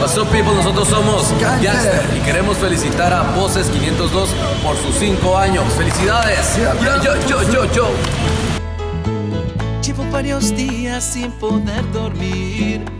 What's up, people? Nosotros somos Gangster y queremos felicitar a Voces 502 por sus 5 años. ¡Felicidades! Yo, yo, yo, yo, yo. Llevo varios días sin poder dormir